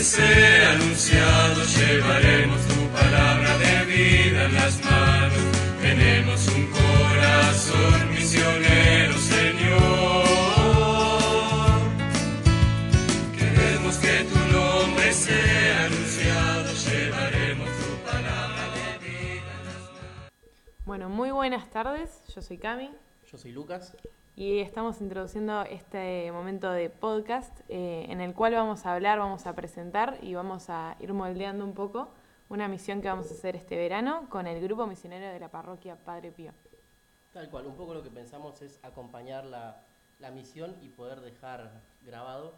nombre sea anunciado, llevaremos tu palabra de vida en las manos. Tenemos un corazón misionero, Señor. Queremos que tu nombre sea anunciado, llevaremos tu palabra de vida en las manos. Bueno, muy buenas tardes. Yo soy Cami Yo soy Lucas. Y estamos introduciendo este momento de podcast eh, en el cual vamos a hablar, vamos a presentar y vamos a ir moldeando un poco una misión que vamos a hacer este verano con el grupo misionero de la parroquia Padre Pío. Tal cual, un poco lo que pensamos es acompañar la, la misión y poder dejar grabado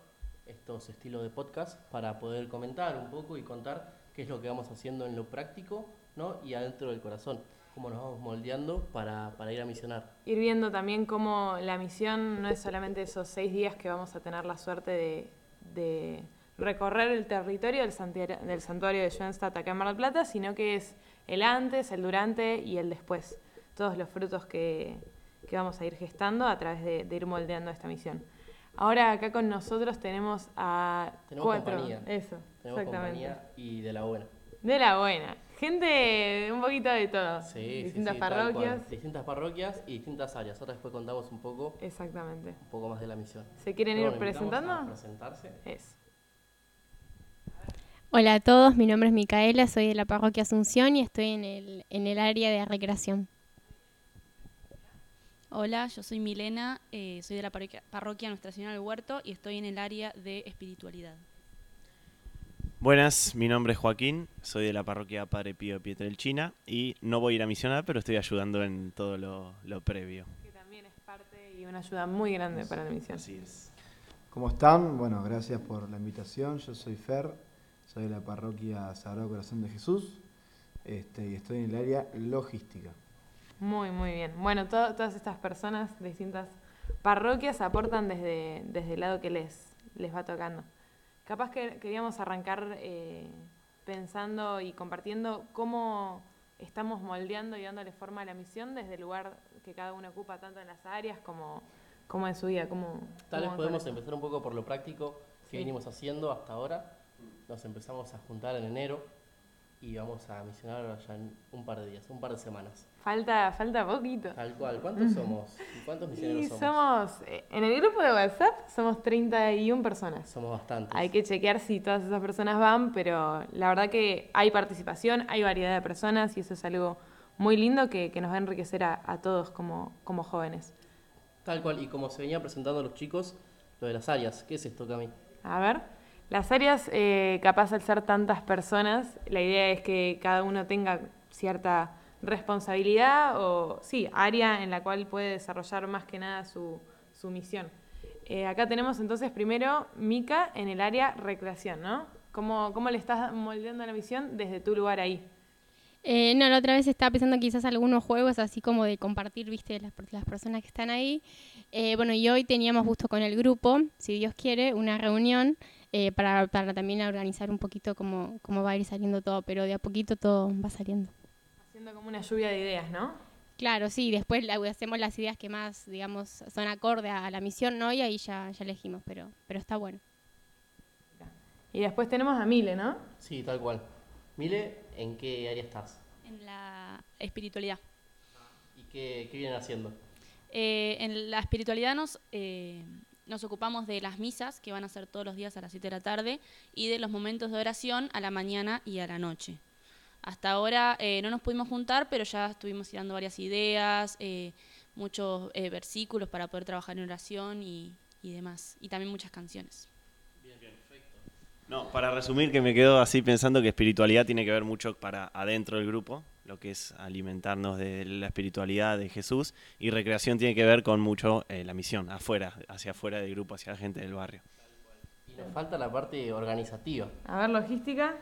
estos estilos de podcast para poder comentar un poco y contar qué es lo que vamos haciendo en lo práctico ¿no? y adentro del corazón, cómo nos vamos moldeando para, para ir a misionar. Ir viendo también cómo la misión no es solamente esos seis días que vamos a tener la suerte de, de recorrer el territorio del santuario, del santuario de Schoenstatt acá en Mar del Plata, sino que es el antes, el durante y el después. Todos los frutos que, que vamos a ir gestando a través de, de ir moldeando esta misión. Ahora acá con nosotros tenemos a Tenemos cuatro. compañía. Eso, Tenemos exactamente. compañía y de la buena. De la buena. Gente de un poquito de todo. Sí, Distintas sí, parroquias. cual. Distintas parroquias y distintas áreas. Ahora después contamos un poco, Exactamente. un poco más de la misión. ¿Se quieren ir presentando? A presentarse. Eso. Hola a todos, mi nombre es Micaela, soy de la parroquia Asunción y estoy en el, en el área de recreación. Hola, yo soy Milena, eh, soy de la parroquia, parroquia Nuestra Señora del Huerto y estoy en el área de espiritualidad. Buenas, mi nombre es Joaquín, soy de la parroquia Padre Pío de Pietrelchina y no voy a ir a misionar, pero estoy ayudando en todo lo, lo previo. Que también es parte y una ayuda muy grande para la misión. Así es. ¿Cómo están? Bueno, gracias por la invitación. Yo soy Fer, soy de la parroquia Sagrado Corazón de Jesús este, y estoy en el área logística. Muy, muy bien. Bueno, to- todas estas personas de distintas parroquias aportan desde, desde el lado que les, les va tocando. Capaz que queríamos arrancar eh, pensando y compartiendo cómo estamos moldeando y dándole forma a la misión desde el lugar que cada uno ocupa, tanto en las áreas como, como en su vida. Cómo, Tal vez podemos empezar un poco por lo práctico que Sí. venimos haciendo hasta ahora. Nos empezamos a juntar en enero y vamos a misionar ya en un par de días, un par de semanas. Falta, falta poquito. Tal cual. ¿Cuántos somos? ¿Cuántos misioneros Y somos? somos, eh, en el grupo de WhatsApp somos 31 personas. Somos bastantes. Hay que chequear si todas esas personas van, pero la verdad que hay participación, hay variedad de personas y eso es algo muy lindo que, que nos va a enriquecer a, a todos como, como jóvenes. Tal cual. Y como se venía presentando los chicos, lo de las áreas. ¿Qué es esto, Cami? A ver, las áreas, eh, capaz al ser tantas personas, la idea es que cada uno tenga cierta responsabilidad o, sí, área en la cual puede desarrollar más que nada su, su misión. Eh, acá tenemos entonces primero Mica en el área recreación, ¿no? ¿Cómo, ¿Cómo le estás moldeando la misión desde tu lugar ahí? Eh, no, la otra vez estaba pensando quizás algunos juegos así como de compartir, viste, las, las personas que están ahí. Eh, bueno, y hoy teníamos justo con el grupo, si Dios quiere, una reunión eh, para, para también organizar un poquito cómo, cómo va a ir saliendo todo, pero de a poquito todo va saliendo. Haciendo como una lluvia de ideas, ¿no? Claro, sí, después la- hacemos las ideas que más, digamos, son acorde a la misión, ¿no? Y ahí ya, ya elegimos, pero, pero está bueno. Y después tenemos a Mile, ¿no? Sí, tal cual. Mile, ¿en qué área estás? En la espiritualidad. ¿Y qué, qué vienen haciendo? Eh, en la espiritualidad nos, eh, nos ocupamos de las misas que van a ser todos los días a las 7 de la tarde y de los momentos de oración a la mañana y a la noche. Hasta ahora eh, no nos pudimos juntar, pero ya estuvimos tirando varias ideas, eh, muchos eh, versículos para poder trabajar en oración y, demás. Y también muchas canciones. No, para resumir, que me quedo así pensando que espiritualidad tiene que ver mucho para adentro del grupo, lo que es alimentarnos de la espiritualidad de Jesús, y recreación tiene que ver con mucho eh, la misión, afuera, hacia afuera del grupo, hacia la gente del barrio. Y nos falta la parte organizativa. A ver, logística.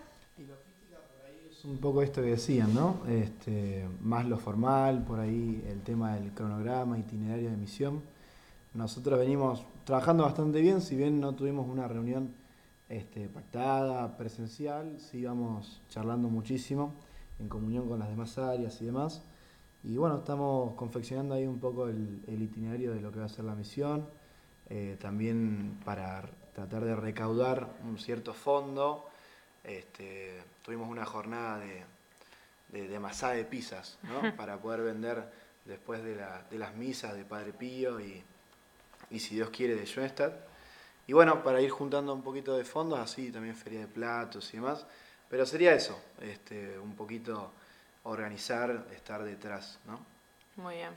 Es un poco esto que decían, ¿no? Este, más lo formal, por ahí el tema del cronograma, itinerario de misión. Nosotros venimos trabajando bastante bien, si bien no tuvimos una reunión este, pactada, presencial, sí vamos charlando muchísimo en comunión con las demás áreas y demás. Y bueno, estamos confeccionando ahí un poco el, el itinerario de lo que va a ser la misión, eh, también para tratar de recaudar un cierto fondo este, tuvimos una jornada de, de, de amasada de pizzas, ¿no? para poder vender después de, la- de las misas de Padre Pío y, y si Dios quiere de Schoenstatt. Y bueno, para ir juntando un poquito de fondos, así también feria de platos y demás. Pero sería eso, este, un poquito organizar, estar detrás, ¿no? Muy bien.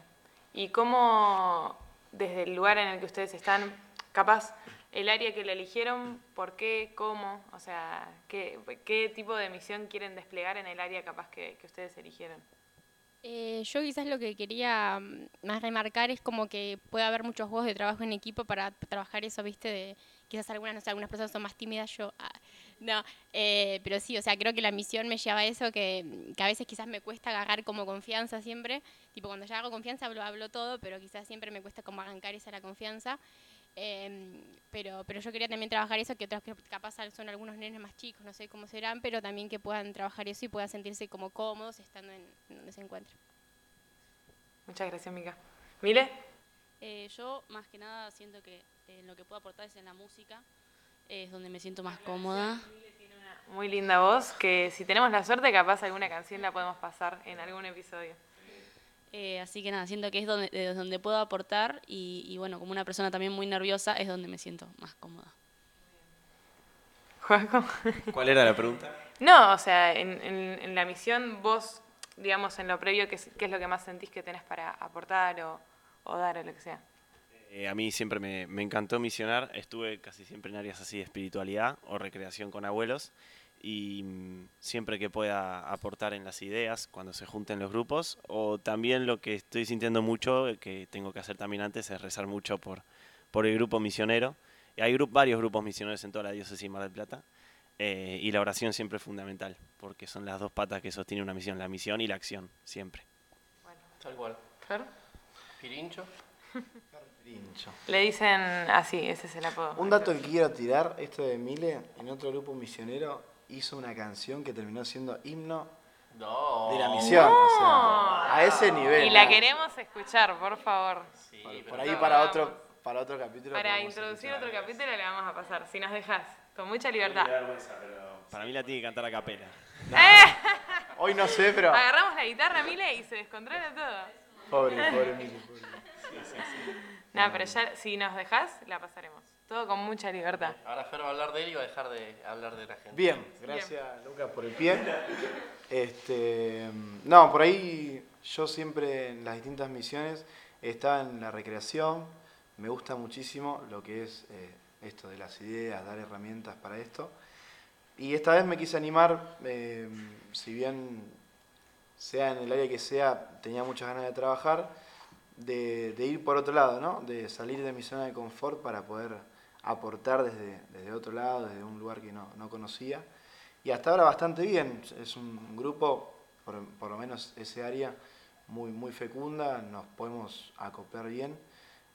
¿Y cómo, desde el lugar en el que ustedes están, capaz, el área que le eligieron, por qué, cómo, o sea, qué, qué tipo de misión quieren desplegar en el área capaz que, que ustedes eligieron? Eh, yo quizás lo que quería mm, más remarcar es como que puede haber muchos juegos de trabajo en equipo para trabajar eso, viste, de quizás algunas, no sé, algunas personas son más tímidas, yo, ah, no, eh, pero sí, o sea, creo que la misión me lleva a eso, que, que a veces quizás me cuesta agarrar como confianza siempre, tipo cuando ya hago confianza hablo, hablo todo, pero quizás siempre me cuesta como arrancar esa la confianza. Em, pero, pero yo quería también trabajar eso, que otros que capaz son algunos nenes más chicos, no sé cómo serán, pero también que puedan trabajar eso y puedan sentirse como cómodos estando en, en donde se encuentran. Muchas gracias, Mica. ¿Mile? Eh, yo más que nada siento que eh, lo que puedo aportar es en la música, es donde me siento más cómoda. Muy linda voz, que si tenemos la suerte, capaz alguna canción la podemos pasar en algún episodio. Eh, así que nada, siento que es donde, de donde puedo aportar y, y bueno, como una persona también muy nerviosa es donde me siento más cómoda. ¿Cuál era la pregunta? No, o sea, en, en- en la misión vos, digamos, en lo previo, ¿qué es, qué es lo que más sentís que tenés para aportar o, o dar o lo que sea? Eh, a mí siempre me, me encantó misionar. Estuve casi siempre en áreas así de espiritualidad o recreación con abuelos. Y mm, siempre que pueda aportar en las ideas cuando se junten los grupos. O también lo que estoy sintiendo mucho, eh, que tengo que hacer también antes, es rezar mucho por, por el grupo misionero. Y hay varios grupos misioneros en toda la diócesis de Mar del Plata. eh, y la oración siempre es fundamental, porque son las dos patas que sostienen una misión, la misión y la acción, siempre. Tal cual. Pirincho. Le dicen así, ese es el apodo. Un dato que quiero tirar, esto de Mile, en otro grupo misionero, hizo una canción que terminó siendo himno No. de la misión. O sea, a ese nivel. Y la ¿no? queremos escuchar, por favor. Sí, Por, ahí para vamos. otro, para otro capítulo. Para introducir otro capítulo le vamos a pasar, si nos dejas, con mucha libertad. Para mí la tiene que cantar a capela. Hoy no sé, pero. Agarramos la guitarra, Mile, y se descontrola todo. Pobre, pobre Mile, pobre. No, pero ya, si nos dejás, la pasaremos. Todo con mucha libertad. Ahora Fer va a hablar de él y va a dejar de hablar de la gente. Bien, gracias Lucas por el pie. Este, no, por ahí yo siempre en las distintas misiones estaba en la recreación. Me gusta muchísimo lo que es eh, esto de las ideas, dar herramientas para esto. Y esta vez me quise animar, eh, si bien sea en el área que sea, tenía muchas ganas de trabajar, de, de ir por otro lado, ¿no? De salir de mi zona de confort para poder aportar desde, desde otro lado, desde un lugar que no, no conocía. Y hasta ahora bastante bien. Es un grupo, por, por lo menos ese área, muy, muy fecunda, nos podemos acoplar bien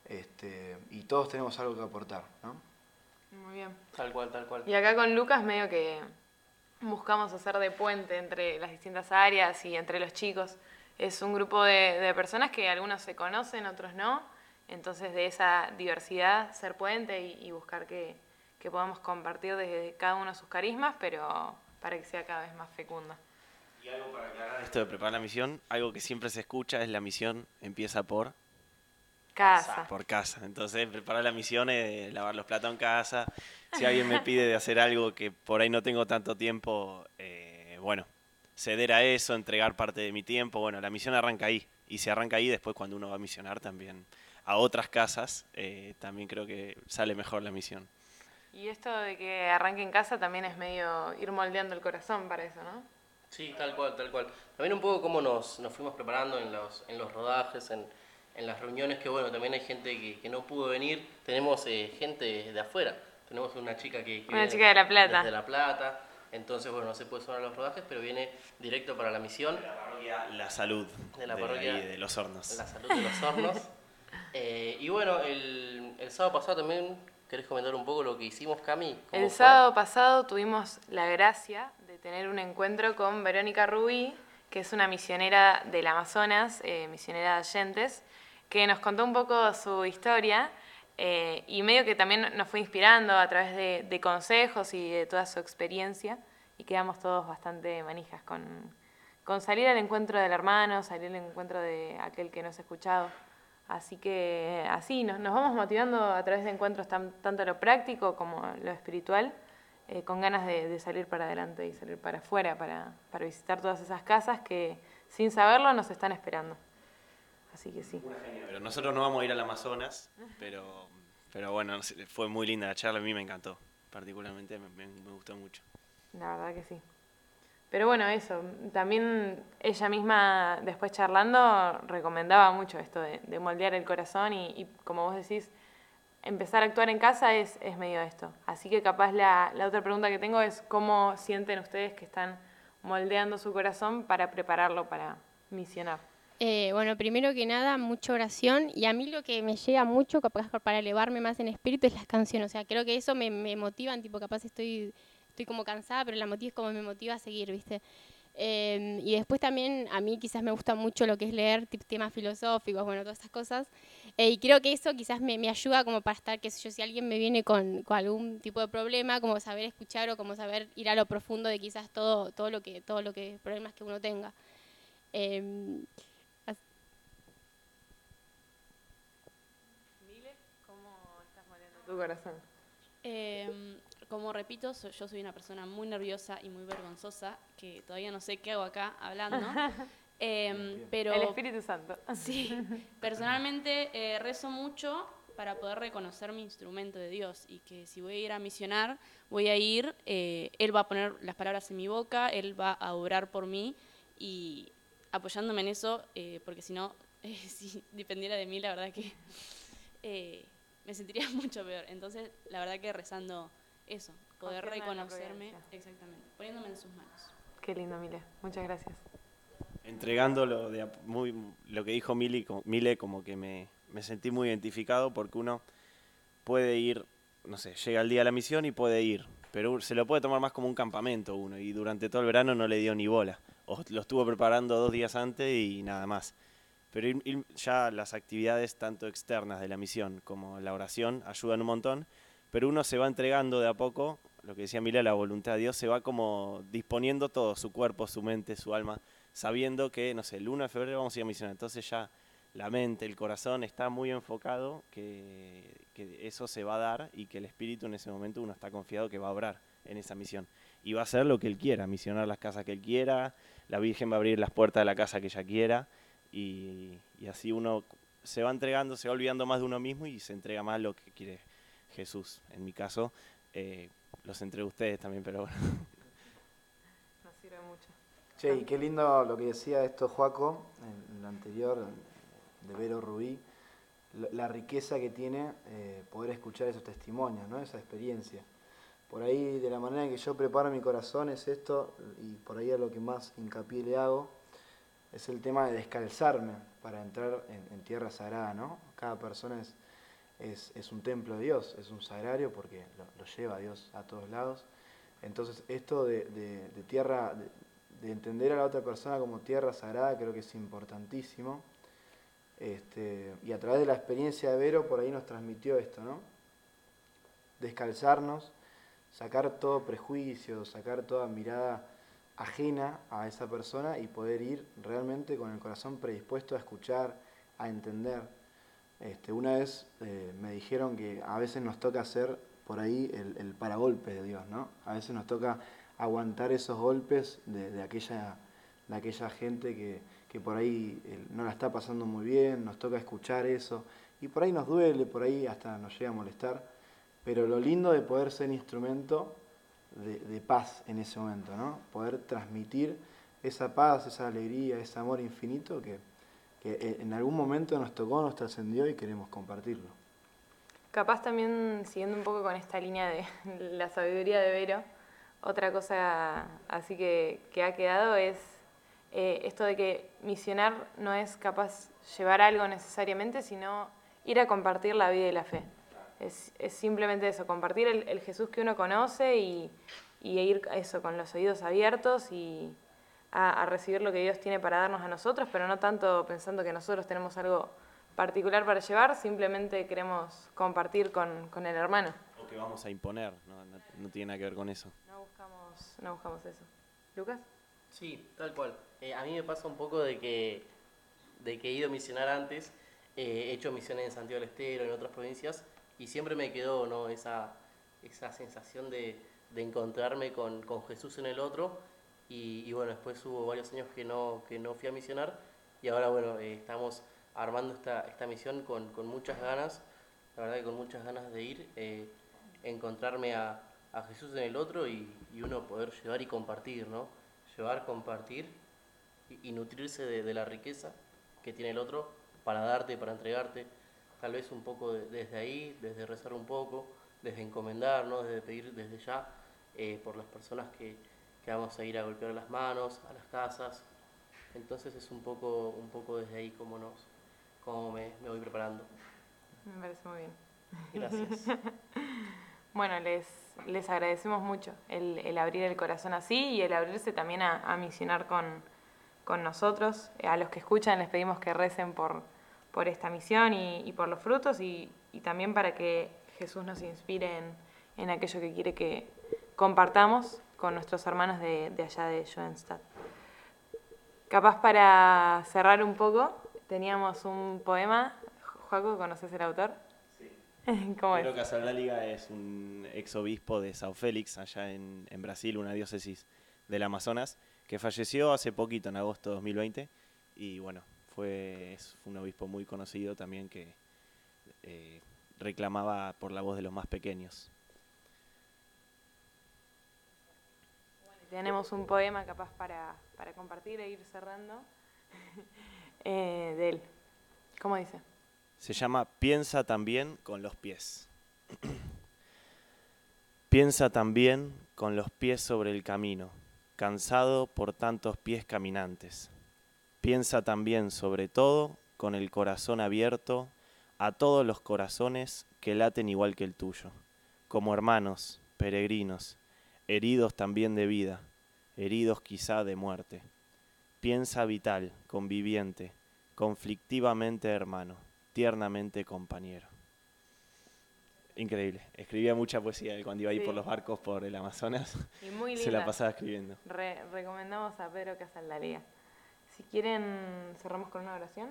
este, y todos tenemos algo que aportar, ¿no? Muy bien. Tal cual, tal cual. Y acá con Lucas medio que buscamos hacer de puente entre las distintas áreas y entre los chicos. Es un grupo de, de personas que algunos se conocen, otros no. Entonces de esa diversidad ser puente y, y buscar que, que podamos compartir desde cada uno sus carismas, pero para que sea cada vez más fecunda. Y algo para aclarar esto de preparar la misión, algo que siempre se escucha es la misión empieza por Casa. por casa. Entonces, preparar la misión es lavar los platos en casa. Si alguien me pide de hacer algo que por ahí no tengo tanto tiempo, eh, bueno, ceder a eso, entregar parte de mi tiempo. Bueno, la misión arranca ahí. Y se arranca ahí después cuando uno va a misionar también a otras casas, eh, también creo que sale mejor la misión. Y esto de que arranque en casa también es medio ir moldeando el corazón para eso, ¿no? Sí, tal cual, tal cual. También un poco cómo nos, nos fuimos preparando en los, en los rodajes, en, en las reuniones, que bueno, también hay gente que, que no pudo venir. Tenemos eh, gente de afuera. Tenemos una chica que... que Una viene chica de La Plata. Desde La Plata. Entonces, bueno, no se puede sumar a los rodajes, pero viene directo para la misión. La salud De la de, parroquia. ahí, de los hornos. La salud de los hornos. Eh, y bueno, el, el sábado pasado también, ¿querés comentar un poco lo que hicimos, Cami? ¿Cómo El fue? sábado pasado tuvimos la gracia de tener un encuentro con Verónica Rubí, que es una misionera del Amazonas, eh, misionera de Allentes, que nos contó un poco su historia eh, y medio que también nos fue inspirando a través de, de consejos y de toda su experiencia. y quedamos todos bastante manijas con, con salir al encuentro del hermano, salir al encuentro de aquel que nos ha escuchado. Así que así nos, nos vamos motivando a través de encuentros tanto lo práctico como lo espiritual, eh, con ganas de, salir para adelante y salir para afuera, para, para visitar todas esas casas que sin saberlo nos están esperando. Así que sí. Pero nosotros no vamos a ir al Amazonas, pero, pero bueno, fue muy linda la charla, a mí me encantó, particularmente me, me gustó mucho. La verdad que sí. Pero bueno, eso, también ella misma después charlando recomendaba mucho esto de, moldear el corazón y, como vos decís, empezar a actuar en casa es, es medio esto. Así que capaz la, la, otra pregunta que tengo es cómo sienten ustedes que están moldeando su corazón para prepararlo para misionar. Eh, bueno, primero que nada, mucha oración y a mí lo que me llega mucho capaz para elevarme más en espíritu es las canciones. O sea, creo que eso me, me motiva, tipo capaz estoy estoy como cansada, pero la motiva es como me motiva a seguir, ¿viste? Em, y después también a mí quizás me gusta mucho lo que es leer temas filosóficos, bueno, todas estas cosas. Eh, y creo que eso quizás me, ayuda como para estar, qué sé yo, si alguien me viene con, algún tipo de problema, como saber escuchar o como saber ir a lo profundo de quizás todo, todo lo que, todo lo que, problemas que uno tenga. Eh, ¿cómo estás moviendo tu corazón? Eh, como repito, yo soy una persona muy nerviosa y muy vergonzosa, que todavía no sé qué hago acá hablando. Em, pero, El Espíritu Santo. Sí, personalmente eh, rezo mucho para poder reconocer mi instrumento de Dios y que si voy a ir a misionar, voy a ir, eh, Él va a poner las palabras en mi boca, Él va a orar por mí y apoyándome en eso, eh, porque si no, si dependiera de mí, la verdad que me sentiría mucho peor. Entonces, la verdad que rezando eso, poder reconocerme, exactamente, poniéndome en sus manos. Qué lindo, Mile. Muchas gracias. Entregando lo, de, muy, lo que dijo Mili, Mile, como que me, me sentí muy identificado porque uno puede ir, no sé, llega el día de la misión y puede ir, pero se lo puede tomar más como un campamento uno y durante todo el verano no le dio ni bola. O lo estuvo preparando dos días antes y nada más. Pero ya las actividades tanto externas de la misión como la oración ayudan un montón pero uno se va entregando de a poco, lo que decía Mila, la voluntad de Dios, se va como disponiendo todo, su cuerpo, su mente, su alma, sabiendo que, no sé, el 1 de febrero vamos a ir a misionar. Entonces ya la mente, el corazón está muy enfocado, que, eso se va a dar y que el espíritu en ese momento uno está confiado que va a obrar en esa misión. Y va a hacer lo que él quiera, misionar las casas que él quiera, la Virgen va a abrir las puertas de la casa que ella quiera, y, y así uno se va entregando, se va olvidando más de uno mismo y se entrega más lo que quiere Jesús. En mi caso, eh, los entre ustedes también, pero bueno. Nos sirve mucho. Che, y qué lindo lo que decía esto Joaco, en, lo anterior, de Vero Rubí, la riqueza que tiene eh, poder escuchar esos testimonios, ¿no? esa experiencia. Por ahí, de la manera en que yo preparo mi corazón, es esto, y por ahí a lo que más hincapié le hago, es el tema de descalzarme para entrar en, tierra sagrada, ¿no? Cada persona es es, un templo de Dios, es un sagrario porque lo, lleva Dios a todos lados. Entonces esto de, tierra, de, entender a la otra persona como tierra sagrada creo que es importantísimo. Este, y a través de la experiencia de Vero por ahí nos transmitió esto, ¿no? Descalzarnos, sacar todo prejuicio, sacar toda mirada ajena a esa persona y poder ir realmente con el corazón predispuesto a escuchar, a entender. Este, una vez eh, me dijeron que a veces nos toca hacer por ahí el, el, paragolpe de Dios, ¿no? A veces nos toca aguantar esos golpes de, aquella, de aquella gente que, por ahí eh, no la está pasando muy bien, nos toca escuchar eso, y por ahí nos duele, por ahí hasta nos llega a molestar, pero lo lindo de poder ser instrumento de, paz en ese momento, ¿no? Poder transmitir esa paz, esa alegría, ese amor infinito que, eh, en algún momento nos tocó, nos trascendió y queremos compartirlo. Capaz también siguiendo un poco con esta línea de la sabiduría de Vero, otra cosa así que, que ha quedado es eh, esto de que misionar no es capaz llevar algo necesariamente, sino ir a compartir la vida y la fe. Es, es simplemente eso, compartir el, el, Jesús que uno conoce y, y ir eso con los oídos abiertos y, a, recibir lo que Dios tiene para darnos a nosotros, pero no tanto pensando que nosotros tenemos algo particular para llevar, simplemente queremos compartir con, con el hermano. O que vamos a imponer, no, no- no tiene nada que ver con eso. No buscamos, no buscamos eso. ¿Lucas? Sí, tal cual. Eh, a mí me pasa un poco de que, de que he ido a misionar antes, eh, he hecho misiones en Santiago del Estero, en otras provincias, y siempre me quedó ¿no? esa, esa sensación de, de encontrarme con, con Jesús en el otro, y, bueno, después hubo varios años que no, que no fui a misionar, y ahora bueno, eh, estamos armando esta, esta misión con, con muchas ganas, la verdad que con muchas ganas de ir, eh, encontrarme a, a Jesús en el otro y, y uno poder llevar y compartir, ¿no? Llevar, compartir y, nutrirse de la riqueza que tiene el otro para darte, para entregarte. Tal vez un poco de- desde ahí, desde rezar un poco, desde encomendar, ¿no? Desde pedir desde ya eh, por las personas que, que vamos a ir a golpear las manos, a las casas. Entonces es un poco, un poco desde ahí como, nos, como me, me voy preparando. Me parece muy bien. Gracias. Bueno, les, les agradecemos mucho el, el abrir el corazón así y el abrirse también a, a misionar con, con nosotros. A los que escuchan les pedimos que recen por, por esta misión y, y por los frutos y, y también para que Jesús nos inspire en, en aquello que quiere que compartamos con nuestros hermanos de, de allá de Schoenstatt. Capaz para cerrar un poco, teníamos un poema. Joaco, ¿conoces el autor? Sí. ¿Cómo es? Pedro Casaldáliga es un ex obispo de Sao Félix, allá en, en Brasil, una diócesis del Amazonas, que falleció hace poquito, en agosto de 2020. Y bueno, fue, es un obispo muy conocido también que eh, reclamaba por la voz de los más pequeños. Tenemos un poema capaz para, para compartir e ir cerrando eh, de él. ¿Cómo dice? Se llama Piensa también con los pies. Piensa también con los pies sobre el camino, cansado por tantos pies caminantes. Piensa también, sobre todo, con el corazón abierto a todos los corazones que laten igual que el tuyo, como hermanos, peregrinos, heridos también de vida, heridos quizá de muerte. Piensa vital, conviviente, conflictivamente hermano, tiernamente compañero. Increíble. Escribía mucha poesía cuando iba ahí Sí. por los barcos por el Amazonas. Y muy Se la linda. pasaba escribiendo. Re- recomendamos a Pedro Casaldalía. Si quieren, cerramos con una oración.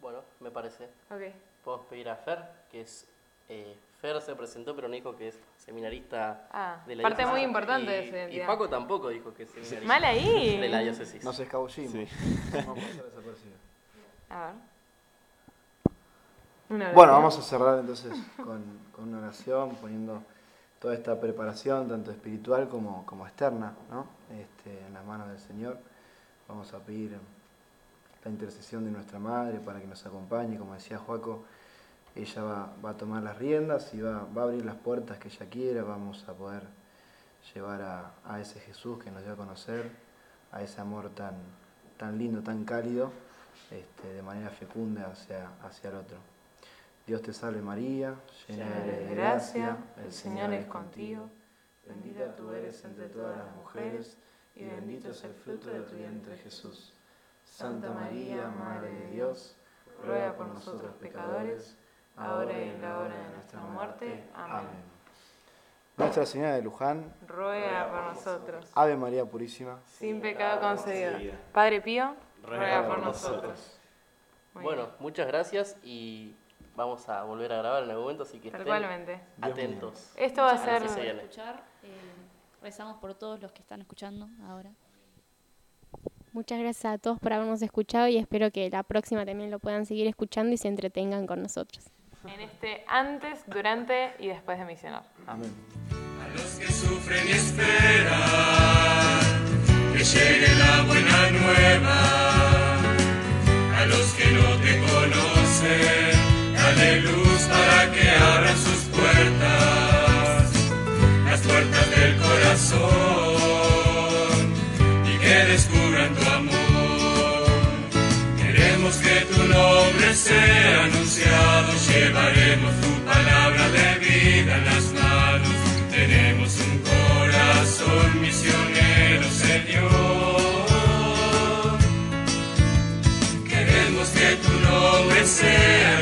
Bueno, me parece. Ok. Podemos pedir a Fer, que es. eh, Fer se presentó, pero no dijo que es seminarista Ah, de la parte diócesis. muy importante de su Y. Paco tampoco dijo que es seminarista. Mal ahí. De la diócesis. Nos escabullimos. Sí. Vamos a. A ver. Una Bueno, vamos a cerrar entonces con, con una oración, poniendo toda esta preparación, tanto espiritual como, como externa, ¿no? Este, en las manos del Señor. Vamos a pedir la intercesión de nuestra Madre para que nos acompañe, como decía Joaco, ella va, va a tomar las riendas y va, va a abrir las puertas que ella quiera, vamos a poder llevar a, a ese Jesús que nos dio a conocer, a ese amor tan, tan lindo, tan cálido, este, de manera fecunda hacia, hacia el otro. Dios te salve María, llena eres de gracia, el Señor es contigo, bendita tú eres entre todas las mujeres, y bendito es el fruto de tu vientre Jesús. Santa María, Madre de Dios, ruega por nosotros pecadores, ahora y en la hora de nuestra muerte. Amén. Nuestra Señora de Luján, Ruega por nosotros. Ave María Purísima, Sin pecado concebido. Padre Pío, Ruega por nosotros. Bueno, muchas gracias y vamos a volver a grabar en algún momento, así que estén atentos. Esto va a ser. escuchar. eh, rezamos por todos los que están escuchando ahora. Muchas gracias a todos por habernos escuchado y espero que la próxima también lo puedan seguir escuchando y se entretengan con nosotros. En este antes, durante y después de misionar. Amén. A los que sufren y esperan que llegue la buena nueva. A los que no te conocen, dale luz para que abran sus puertas, las puertas del corazón. sea anunciado, llevaremos tu palabra de vida en las manos. Tenemos un corazón misionero, Señor. Queremos que tu nombre sea